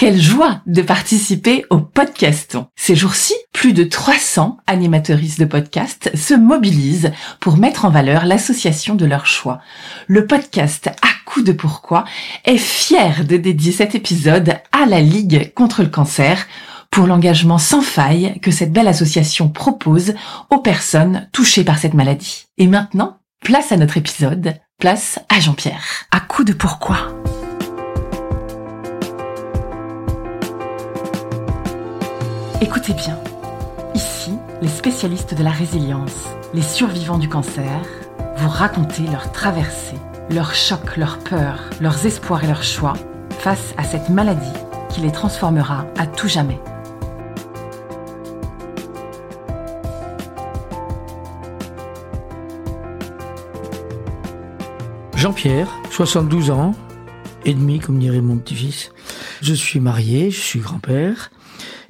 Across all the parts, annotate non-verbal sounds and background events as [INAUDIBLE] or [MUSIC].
Quelle joie de participer au podcaston. Ces jours-ci, plus de 300 animateuristes de podcast se mobilisent pour mettre en valeur l'association de leur choix. Le podcast à coup de pourquoi est fier de dédier cet épisode à la Ligue contre le cancer pour l'engagement sans faille que cette belle association propose aux personnes touchées par cette maladie. Et maintenant, place à notre épisode, place à Jean-Pierre. À coup de pourquoi. Écoutez bien. Ici, les spécialistes de la résilience, les survivants du cancer, vous racontez leur traversée, leurs chocs, leurs peurs, leurs espoirs et leurs choix face à cette maladie qui les transformera à tout jamais. Jean-Pierre, 72 ans et demi, comme dirait mon petit-fils. Je suis marié, je suis grand-père.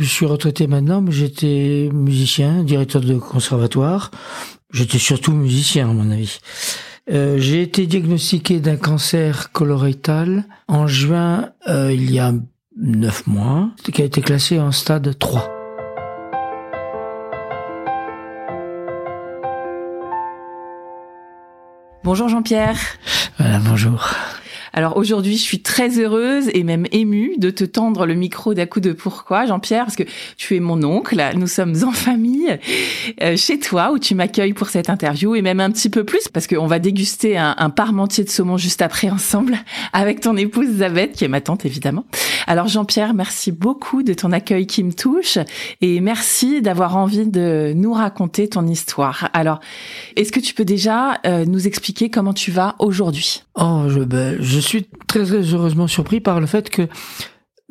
Je suis retraité maintenant, mais j'étais musicien, directeur de conservatoire. J'étais surtout musicien, à mon avis. Euh, j'ai été diagnostiqué d'un cancer colorectal en juin, euh, il y a neuf mois, qui a été classé en stade 3. Bonjour Jean-Pierre. Voilà, bonjour. Alors aujourd'hui, je suis très heureuse et même émue de te tendre le micro d'à coup de pourquoi, Jean-Pierre, parce que tu es mon oncle. Nous sommes en famille euh, chez toi où tu m'accueilles pour cette interview et même un petit peu plus parce qu'on va déguster un, un, parmentier de saumon juste après ensemble avec ton épouse Zabeth, qui est ma tante évidemment. Alors Jean-Pierre, merci beaucoup de ton accueil qui me touche et merci d'avoir envie de nous raconter ton histoire. Alors, est-ce que tu peux déjà euh, nous expliquer comment tu vas aujourd'hui? Oh, je, ben, je je suis très, très heureusement surpris par le fait que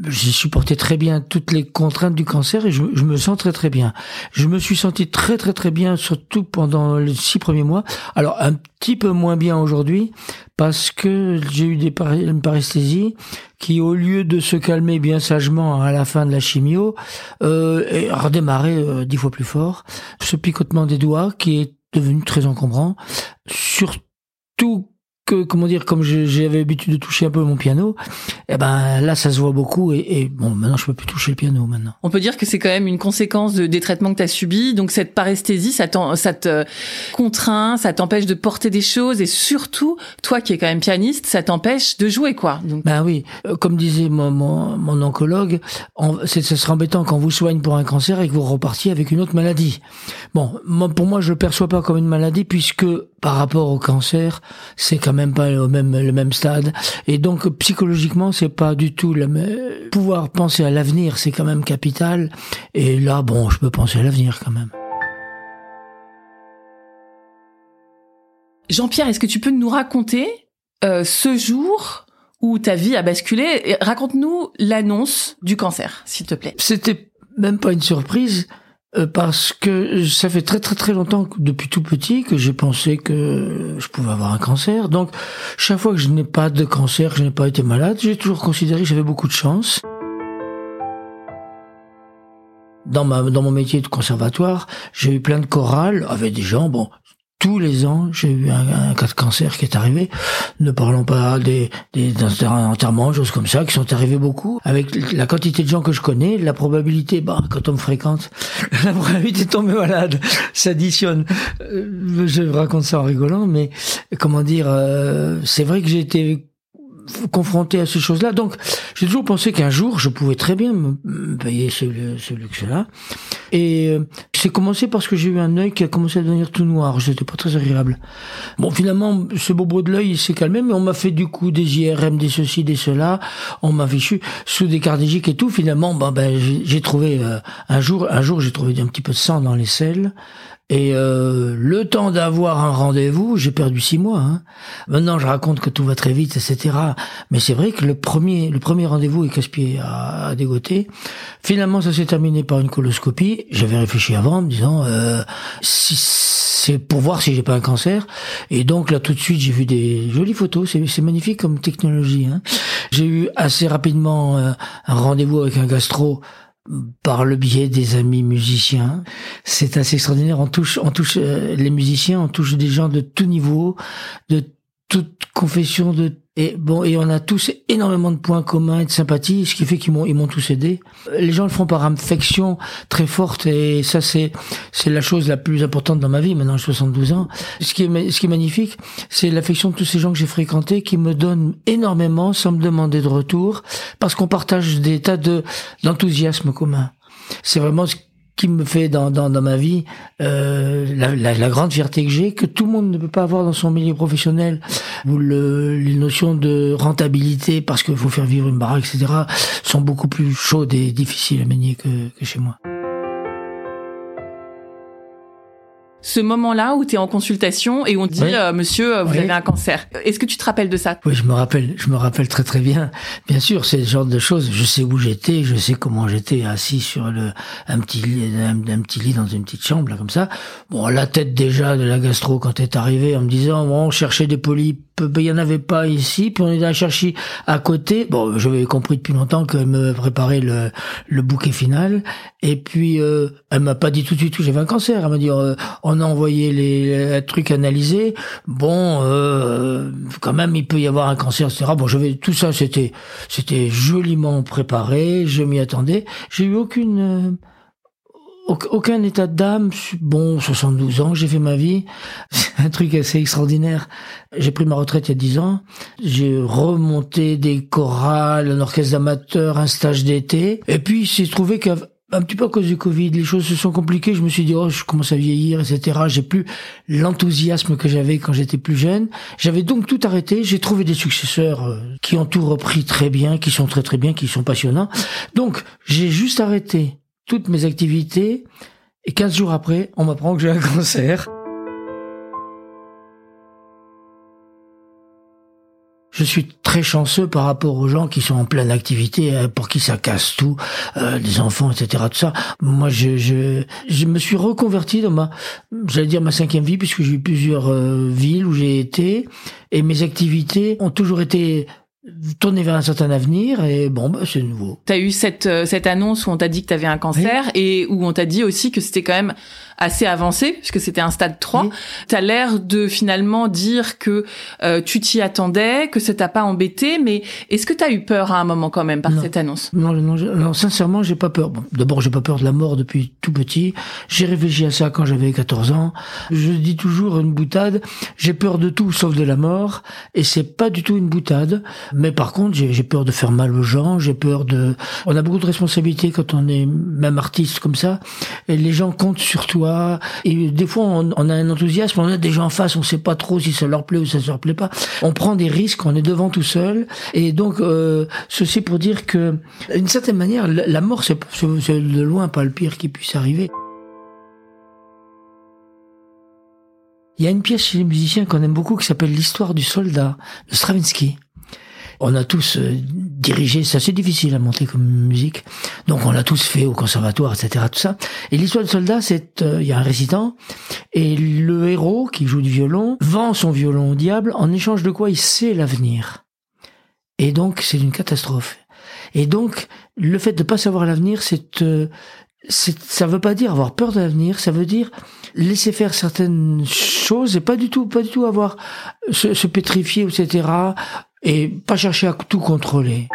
j'ai supporté très bien toutes les contraintes du cancer et je, me sens très très bien. Je me suis senti très très très bien, surtout pendant les six premiers mois. Alors un petit peu moins bien aujourd'hui parce que j'ai eu des une paresthésie qui, au lieu de se calmer bien sagement à la fin de la chimio, euh, redémarré euh, dix fois plus fort. Ce picotement des doigts qui est devenu très encombrant, surtout que comment dire comme j'avais l'habitude de toucher un peu mon piano et eh ben là ça se voit beaucoup et, et, bon maintenant je peux plus toucher le piano maintenant. On peut dire que c'est quand même une conséquence de, des traitements que tu as subis. Donc cette paresthésie ça, ça te contraint ça t'empêche de porter des choses et surtout toi qui es quand même pianiste ça t'empêche de jouer quoi. Donc ben oui. Euh, comme disait mon, mon, mon oncologue c'est ce serait embêtant quand vous soigne pour un cancer et que vous repartiez avec une autre maladie. Bon pour moi je le perçois pas comme une maladie puisque par rapport au cancer c'est quand même pas au même le même stade. Et donc psychologiquement c'est pas du tout le même pouvoir penser à l'avenir c'est quand même capital. Et là bon je peux penser à l'avenir quand même. Jean-Pierre est-ce que tu peux nous raconter euh, ce jour où ta vie a basculé? Raconte-nous l'annonce du cancer s'il te plaît. C'était même pas une surprise parce que ça fait très très très longtemps, depuis tout petit, que j'ai pensé que je pouvais avoir un cancer. Donc, chaque fois que je n'ai pas de cancer, que je n'ai pas été malade, j'ai toujours considéré que j'avais beaucoup de chance. Dans, ma, dans mon métier de conservatoire, j'ai eu plein de chorales avec des gens, bon, tous les ans, j'ai eu un, cas de cancer qui est arrivé. Ne parlons pas des, des enterrements, choses comme ça, qui sont arrivés beaucoup. Avec la quantité de gens que je connais, la probabilité, bah, quand on me fréquente, [LAUGHS] la probabilité de tomber malade s'additionne. Euh, je raconte ça en rigolant, mais comment dire, euh, c'est vrai que j'ai été confronté à ces choses-là. Donc, j'ai toujours pensé qu'un jour, je pouvais très bien me payer ce, ce luxe-là. Et euh, c'est commencé parce que j'ai eu un œil qui a commencé à devenir tout noir. C'était pas très agréable. Bon, finalement, ce bobo de l'œil, s'est calmé, mais on m'a fait du coup des IRM, des ceci, des cela. On m'a fichu sous des cardégiques et tout. Finalement, ben, j'ai trouvé euh, un jour, un jour, j'ai trouvé un petit peu de sang dans les selles. Et euh, le temps d'avoir un rendez-vous, j'ai perdu six mois. Hein. Maintenant, je raconte que tout va très vite, etc. Mais c'est vrai que le premier, le premier rendez-vous est casse-pied à, à, dégoter. Finalement, ça s'est terminé par une coloscopie. J'avais réfléchi avant, en me disant euh, si c'est pour voir si j'ai pas un cancer. Et donc là, tout de suite, j'ai vu des jolies photos. C'est magnifique comme technologie. Hein. J'ai eu assez rapidement euh, un rendez-vous avec un gastro par le biais des amis musiciens. C'est assez extraordinaire. On touche, on touche euh, les musiciens, on touche des gens de tout niveau, de toute confession de et bon et on a tous énormément de points communs et de sympathie ce qui fait qu'ils m'ont ils m'ont tous aidé. Les gens le font par affection très forte et ça c'est c'est la chose la plus importante dans ma vie maintenant j'ai 72 ans. Ce qui est ce qui est magnifique c'est l'affection de tous ces gens que j'ai fréquentés qui me donnent énormément sans me demander de retour parce qu'on partage des tas de d'enthousiasme commun c'est vraiment ce qui me fait dans, dans, ma vie euh, la, grande fierté que j'ai, que tout le monde ne peut pas avoir dans son milieu professionnel, où le, les notions de rentabilité, parce qu'il faut faire vivre une baraque, etc., sont beaucoup plus chaudes et difficiles à manier que chez moi. Ce moment-là où tu es en consultation et on dit euh, monsieur vous avez un cancer. Est-ce que tu te rappelles de ça? Oui, je me rappelle, je me rappelle très très bien. Bien sûr, c'est le genre de choses, je sais où j'étais, je sais comment j'étais assis sur le un petit lit un, petit lit dans une petite chambre là comme ça. Bon, la tête déjà de la gastro quand est arrivé en me disant bon, on cherchait des polypes, il y en avait pas ici, puis on est allé chercher à côté. Bon, j'avais compris depuis longtemps qu'elle me préparait le le bouquet final et puis euh, elle m'a pas dit tout de suite que j'avais un cancer, elle m'a dit euh, on a envoyé les, trucs analysés. Bon, euh, quand même, il peut y avoir un cancer, etc. Bon, je vais, tout ça, c'était, c'était joliment préparé. Je m'y attendais. J'ai eu aucune, euh, aucun état d'âme. Bon, 72 ans, j'ai fait ma vie. C'est [LAUGHS] un truc assez extraordinaire. J'ai pris ma retraite il y a 10 ans. J'ai remonté des chorales, un orchestre d'amateurs, un stage d'été. Et puis, il s'est trouvé que un petit peu à cause du Covid, les choses se sont compliquées. Je me suis dit, oh, je commence à vieillir, etc. J'ai plus l'enthousiasme que j'avais quand j'étais plus jeune. J'avais donc tout arrêté. J'ai trouvé des successeurs euh, qui ont tout repris très bien, qui sont très très bien, qui sont passionnants. Donc, j'ai juste arrêté toutes mes activités. Et 15 jours après, on m'apprend que j'ai un cancer. je suis très chanceux par rapport aux gens qui sont en pleine activité, euh, pour qui ça casse tout, euh, les enfants, etc. Tout ça. Moi, je me suis reconverti dans ma, j'allais dire ma cinquième vie, puisque j'ai eu plusieurs euh, villes où j'ai été, et mes activités ont toujours été tournées vers un certain avenir et bon bah, c'est nouveau. Tu as eu cette euh, cette annonce où on t'a dit que tu avais un cancer et où on t'a dit aussi que c'était quand même assez avancé, puisque c'était un stade 3. Oui. Tu as l'air de finalement dire que euh, tu t'y attendais, que ça t'a pas embêté, mais est-ce que tu as eu peur à un moment quand même par non. cette annonce? Non, non, non sincèrement, j'ai pas peur. Bon, D'abord, j'ai pas peur de la mort depuis tout petit. J'ai réfléchi à ça quand j'avais 14 ans. Je dis toujours une boutade, j'ai peur de tout sauf de la mort, et c'est pas du tout une boutade. Mais par contre, j'ai peur de faire mal aux gens, j'ai peur de... On a beaucoup de responsabilités quand on est même artiste comme ça, et les gens comptent sur toi et des fois, on, a un enthousiasme, on a des gens en face, on sait pas trop si ça leur plaît ou ça leur plaît pas. On prend des risques, on est devant tout seul. Et donc, euh, ceci pour dire que, d'une certaine manière, la mort, c'est de loin pas le pire qui puisse arriver. Il y a une pièce chez les musiciens qu'on aime beaucoup qui s'appelle L'histoire du soldat de Stravinsky. On a tous euh, dirigé, c'est assez difficile à monter comme musique, donc on l'a tous fait au conservatoire, etc. Tout ça. Et l'histoire du soldat, c'est euh, il y a un récitant et le héros qui joue du violon vend son violon au diable en échange de quoi il sait l'avenir. Et donc c'est une catastrophe. Et donc le fait de pas savoir l'avenir, c'est euh, ça veut pas dire avoir peur de l'avenir, ça veut dire laisser faire certaines choses et pas du tout, pas du tout avoir se, se pétrifier, etc et pas chercher à tout contrôler.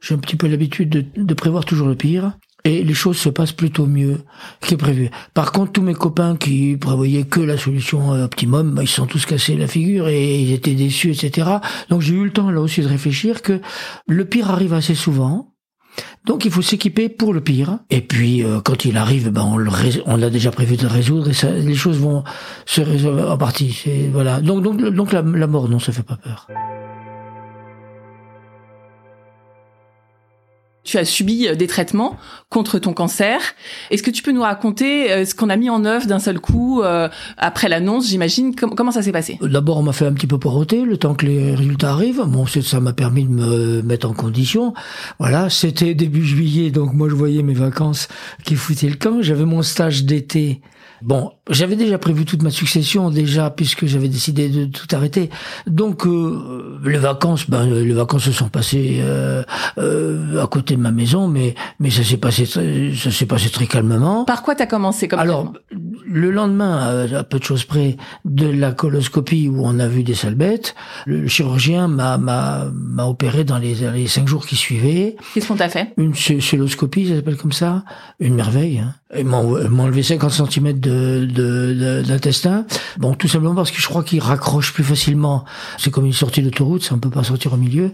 J'ai un petit peu l'habitude de, prévoir toujours le pire. Et les choses se passent plutôt mieux que prévu. Par contre, tous mes copains qui prévoyaient que la solution optimum, bah, ils se sont tous cassés la figure et ils étaient déçus, etc. Donc j'ai eu le temps là aussi de réfléchir que le pire arrive assez souvent donc il faut s'équiper pour le pire. Et puis euh, quand il arrive, ben on le on a déjà prévu de résoudre et ça, les choses vont se résoudre en partie. Voilà. Donc donc donc la, la mort non, ça fait pas peur. Tu as subi euh, des traitements contre ton cancer. Est-ce que tu peux nous raconter euh, ce qu'on a mis en œuvre d'un seul coup euh, après l'annonce, j'imagine? Comment ça s'est passé? D'abord, on m'a fait un petit peu poroter le temps que les résultats arrivent. Bon, ça m'a permis de me mettre en condition. Voilà, c'était début juillet, donc moi je voyais mes vacances qui foutaient le camp. J'avais mon stage d'été Bon, j'avais déjà prévu toute ma succession déjà puisque j'avais décidé de tout arrêter. Donc euh, les vacances, ben les vacances se sont passées euh, euh, à côté de ma maison, mais mais ça s'est passé ça s'est passé très calmement. Par quoi t'as commencé comme Alors le lendemain, à peu de choses près, de la coloscopie où on a vu des sales bêtes, le chirurgien m'a m'a m'a opéré dans les, les cinq jours qui suivaient. Qu'est-ce qu'on t'a fait? Une céloscopie, ça s'appelle comme ça? Une merveille. Hein. Ils m'ont enlevé 50 cm de d'intestin. bon, tout simplement parce que je crois qu'il raccroche plus facilement. C'est comme une sortie d'autoroute, ça on peut pas sortir au milieu.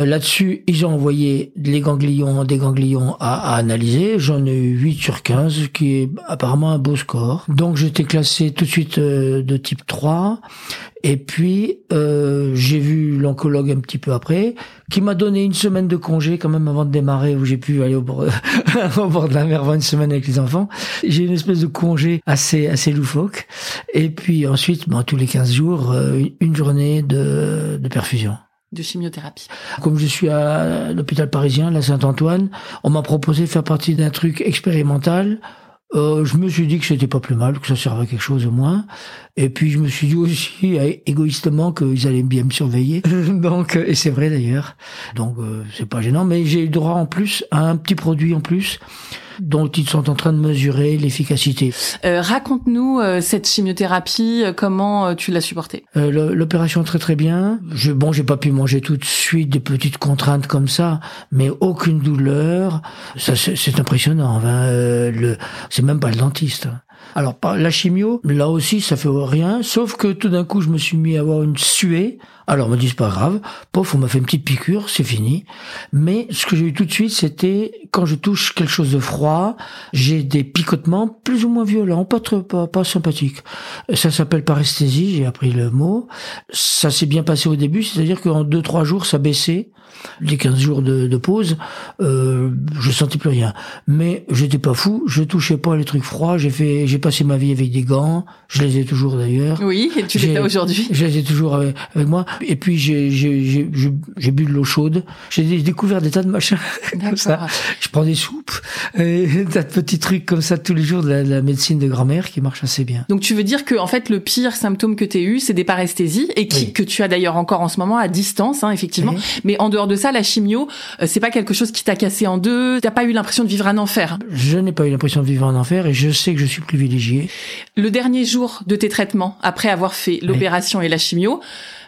Là-dessus, ils ont envoyé les ganglions, des ganglions à, à analyser. J'en ai eu 8 sur 15, qui est apparemment un beau score. Donc j'étais classé tout de suite euh, de type 3. Et puis euh, j'ai vu l'oncologue un petit peu après, qui m'a donné une semaine de congé quand même avant de démarrer, où j'ai pu aller au bord, [LAUGHS] au bord de la mer voir une semaine avec les enfants. J'ai une espèce de congé assez assez loufoque. Et puis ensuite, bon, tous les 15 jours, euh, une journée de, de perfusion de chimiothérapie. Comme je suis à l'hôpital parisien, la Saint-Antoine, on m'a proposé de faire partie d'un truc expérimental euh, je me suis dit que c'était pas plus mal, que ça servait à quelque chose au moins. Et puis je me suis dit aussi égoïstement qu'ils allaient bien me surveiller. [LAUGHS] Donc et c'est vrai d'ailleurs. Donc euh, c'est pas gênant, mais j'ai eu droit en plus à un petit produit en plus dont ils sont en train de mesurer l'efficacité. Euh, Raconte-nous euh, cette chimiothérapie, euh, comment tu l'as supportée? Euh, L'opération très très bien. Je, bon, j'ai pas pu manger tout de suite des petites contraintes comme ça, mais aucune douleur. Ça, c'est impressionnant. Hein. le, c'est même pas le dentiste. Hein. Alors la chimio, là aussi, ça fait rien, sauf que tout d'un coup, je me suis mis à avoir une suée. Alors on me dit c'est pas grave, pof, on m'a fait une petite piqûre, c'est fini. Mais ce que j'ai eu tout de suite, c'était quand je touche quelque chose de froid, j'ai des picotements plus ou moins violents, pas trop, pas, pas sympathiques. Ça s'appelle paresthésie, j'ai appris le mot. Ça s'est bien passé au début, c'est-à-dire qu'en deux trois jours, ça baissait les 15 jours de, de pause, euh, je sentais plus rien. Mais j'étais pas fou, je touchais pas les trucs froids, j'ai fait, j'ai passé ma vie avec des gants, je les ai toujours d'ailleurs. Oui, et tu les as aujourd'hui. Je les ai toujours avec, moi. Et puis j'ai, bu de l'eau chaude. J'ai découvert des tas de machins [LAUGHS] comme ça. Je prends des soupes, et [LAUGHS] des tas de petits trucs comme ça tous les jours de la, médecine de grand-mère qui marche assez bien. Donc tu veux dire que en fait le pire symptôme que tu as eu, c'est des paresthésies et qui, que tu as d'ailleurs encore en ce moment à distance, hein, effectivement. Mais en dehors de ça, la chimio, euh, c'est pas quelque chose qui t'a cassé en deux. T'as pas eu l'impression de vivre un enfer. Je n'ai pas eu l'impression de vivre un enfer et je sais que je suis privilégié. Le dernier jour de tes traitements, après avoir fait l'opération et la chimio,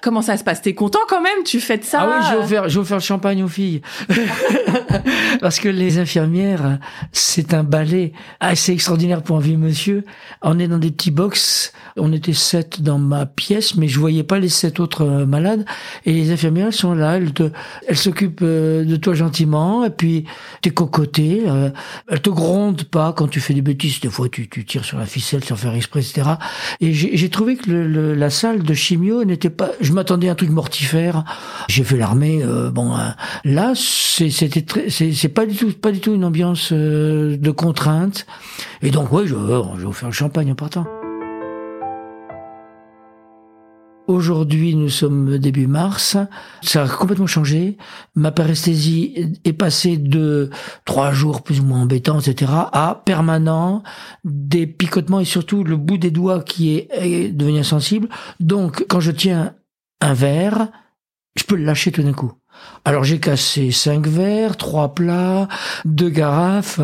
Comment ça se passe? T'es content quand même? Tu fais de ça? Ah oui, j'ai offert, j'ai offert le champagne aux filles. [LAUGHS] Parce que les infirmières, c'est un ballet assez extraordinaire pour un vieux monsieur. On est dans des petits box. On était sept dans ma pièce, mais je voyais pas les sept autres euh, malades. Et les infirmières, elles sont là. Elles te, elles s'occupent euh, de toi gentiment. Et puis, t'es cocoté. Euh, elles te grondent pas quand tu fais des bêtises. Des fois, tu, tu tires sur la ficelle sans faire exprès, etc. Et j'ai trouvé que le, la salle de chimio n'était pas, je m'attendais à un truc mortifère. J'ai fait l'armée. Euh, bon, euh, là, c'était c'est pas du tout, pas du tout une ambiance euh, de contrainte. Et donc, ouais, je, je vais faire le champagne en partant. Aujourd'hui, nous sommes début mars. Ça a complètement changé. Ma paresthésie est passée de trois jours plus ou moins embêtants, etc., à permanent, des picotements et surtout le bout des doigts qui est, est devenu insensible. Donc, quand je tiens un verre, je peux le lâcher tout d'un coup. Alors j'ai cassé cinq verres, trois plats, deux garafes.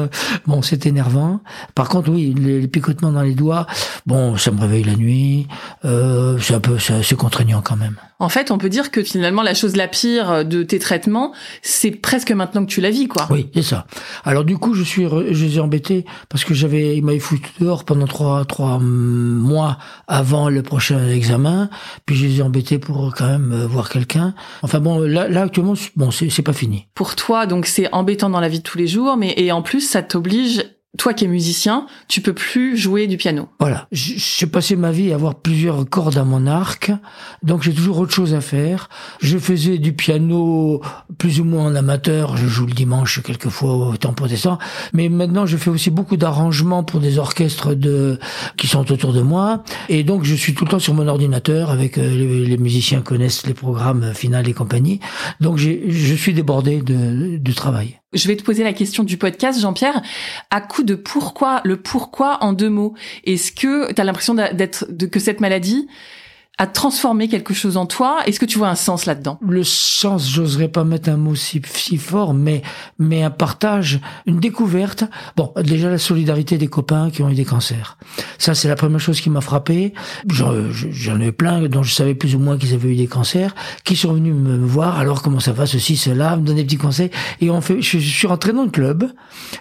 Bon, c'est énervant. Par contre, oui, les, picotements dans les doigts, bon, ça me réveille la nuit. Euh, c'est un peu, c'est contraignant quand même. En fait, on peut dire que finalement, la chose la pire de tes traitements, c'est presque maintenant que tu la vis, quoi. Oui, c'est ça. Alors du coup, je suis, je les ai embêtés parce que j'avais, il m'avait foutu dehors pendant trois, trois mois avant le prochain examen. Puis je les ai embêtés pour quand même euh, voir quelqu'un. Enfin bon, là, là bon, c'est pas fini. Pour toi, donc c'est embêtant dans la vie de tous les jours, mais et en plus, ça t'oblige toi qui es musicien, tu peux plus jouer du piano. Voilà, j'ai passé ma vie à avoir plusieurs cordes à mon arc, donc j'ai toujours autre chose à faire. Je faisais du piano plus ou moins en amateur, je joue le dimanche quelquefois au temps protestant, mais maintenant je fais aussi beaucoup d'arrangements pour des orchestres de qui sont autour de moi, et donc je suis tout le temps sur mon ordinateur avec euh, les, musiciens connaissent les programmes finales et compagnie, donc je suis débordé de, de travail. Je vais te poser la question du podcast, Jean-Pierre, à coup de pourquoi, le pourquoi en deux mots? Est-ce que tu l'impression d'être, de, que cette maladie a transformé quelque chose en toi. Est-ce que tu vois un sens là-dedans? Le sens, j'oserais pas mettre un mot si, si fort, mais mais un partage, une découverte. Bon, déjà la solidarité des copains qui ont eu des cancers. Ça, c'est la première chose qui m'a frappé. J'en ai plein dont je savais plus ou moins qu'ils avaient eu des cancers, qui sont venus me voir. Alors comment ça va, ceci, cela, me donner des petits conseils. Et on fait. Je, suis rentré dans le club,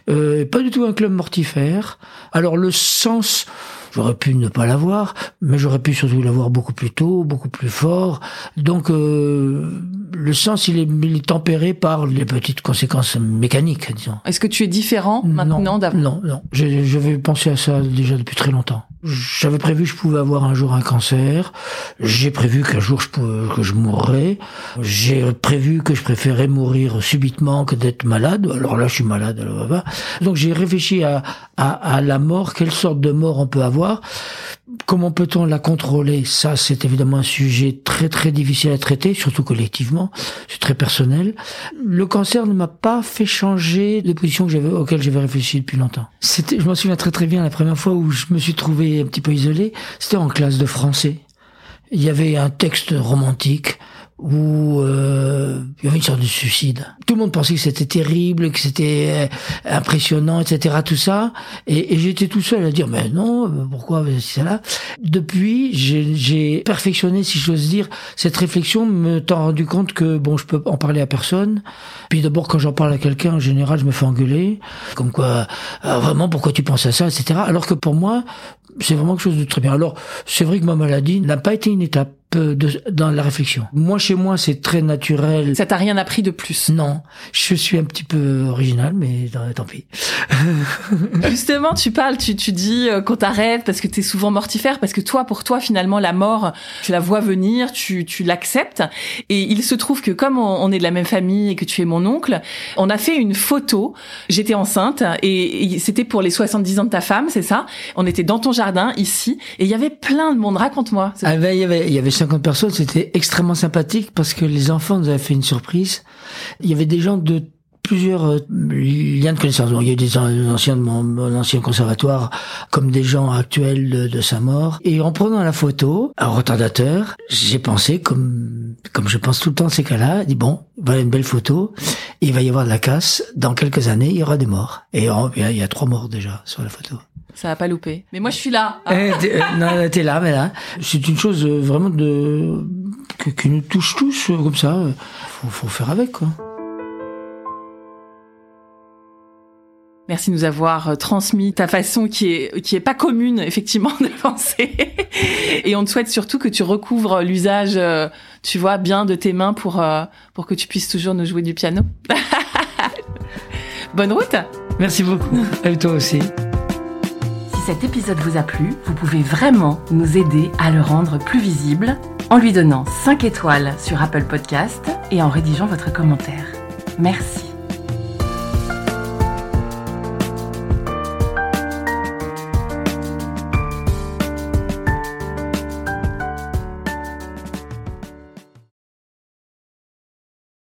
euh, pas du tout un club mortifère. Alors le sens J'aurais pu ne pas l'avoir, mais j'aurais pu surtout l'avoir beaucoup plus tôt, beaucoup plus fort. Donc euh, le sens, il est, tempéré par les petites conséquences mécaniques, disons. Est-ce que tu es différent maintenant d'avant? Non, non. J'avais pensé à ça déjà depuis très longtemps. J'avais prévu que je pouvais avoir un jour un cancer. J'ai prévu qu'un jour je pouvais, que je mourrais. J'ai prévu que je préférais mourir subitement que d'être malade. Alors là, je suis malade. Alors, Donc j'ai réfléchi à, à, à la mort. Quelle sorte de mort on peut avoir? Comment peut-on la contrôler? Ça, c'est évidemment un sujet très très difficile à traiter, surtout collectivement. C'est très personnel. Le cancer ne m'a pas fait changer de position auquel j'avais réfléchi depuis longtemps. C'était, je m'en souviens très très bien la première fois où je me suis trouvé un petit peu isolé. C'était en classe de français. Il y avait un texte romantique où euh, il y avait une sorte de suicide. Tout le monde pensait que c'était terrible, que c'était euh, impressionnant, etc. Tout ça, et, j'étais tout seul à dire mais non, euh, pourquoi c'est là Depuis, j'ai perfectionné, si j'ose dire, cette réflexion, me t'en rendu compte que bon, je peux en parler à personne. Puis d'abord, quand j'en parle à quelqu'un, en général, je me fais engueuler, comme quoi, vraiment, pourquoi tu penses à ça, etc. Alors que pour moi, c'est vraiment quelque chose de très bien. Alors, c'est vrai que ma maladie n'a pas été une étape de, dans la réflexion. Moi, chez moi, c'est très naturel. Ça t'a rien appris de plus? Non. Je suis un petit peu original, mais tant pis. [LAUGHS] Justement, tu parles, tu, tu dis euh, qu'on t'arrête parce que t'es souvent mortifère, parce que toi, pour toi, finalement, la mort, tu la vois venir, tu, tu l'acceptes. Et il se trouve que comme on, est de la même famille et que tu es mon oncle, on a fait une photo. J'étais enceinte et, c'était pour les 70 ans de ta femme, c'est ça? On était dans ton jardin, ici, et il y avait plein de monde. Raconte-moi. Ah ben, il y avait, il y avait 50 personnes, c'était extrêmement sympathique parce que les enfants nous avaient fait une surprise. Il y avait des gens de plusieurs euh, liens de connaissance. il y a des anciens de mon, ancien conservatoire, comme des gens actuels de, sa mort. Et en prenant la photo, un retardateur, j'ai pensé, comme comme je pense tout le temps ces cas-là, dit bon, voilà une belle photo, il va y avoir de la casse. Dans quelques années, il y aura des morts. Et il y a trois morts déjà sur la photo. Ça va pas louper. Mais moi, je suis là. Eh, euh, non, t'es là, mais là. C'est une chose euh, vraiment de qui nous touche tous euh, comme ça. Faut, faut faire avec, quoi. Merci de nous avoir transmis ta façon qui est qui est pas commune [LAUGHS] effectivement de penser. Et on te souhaite surtout que tu recouvres l'usage, tu vois, bien de tes mains pour pour que tu puisses toujours nous jouer du piano. [LAUGHS] Bonne route. Merci beaucoup. Et toi aussi cet épisode vous a plu, vous pouvez vraiment nous aider à le rendre plus visible en lui donnant 5 étoiles sur Apple Podcast et en rédigeant votre commentaire. Merci.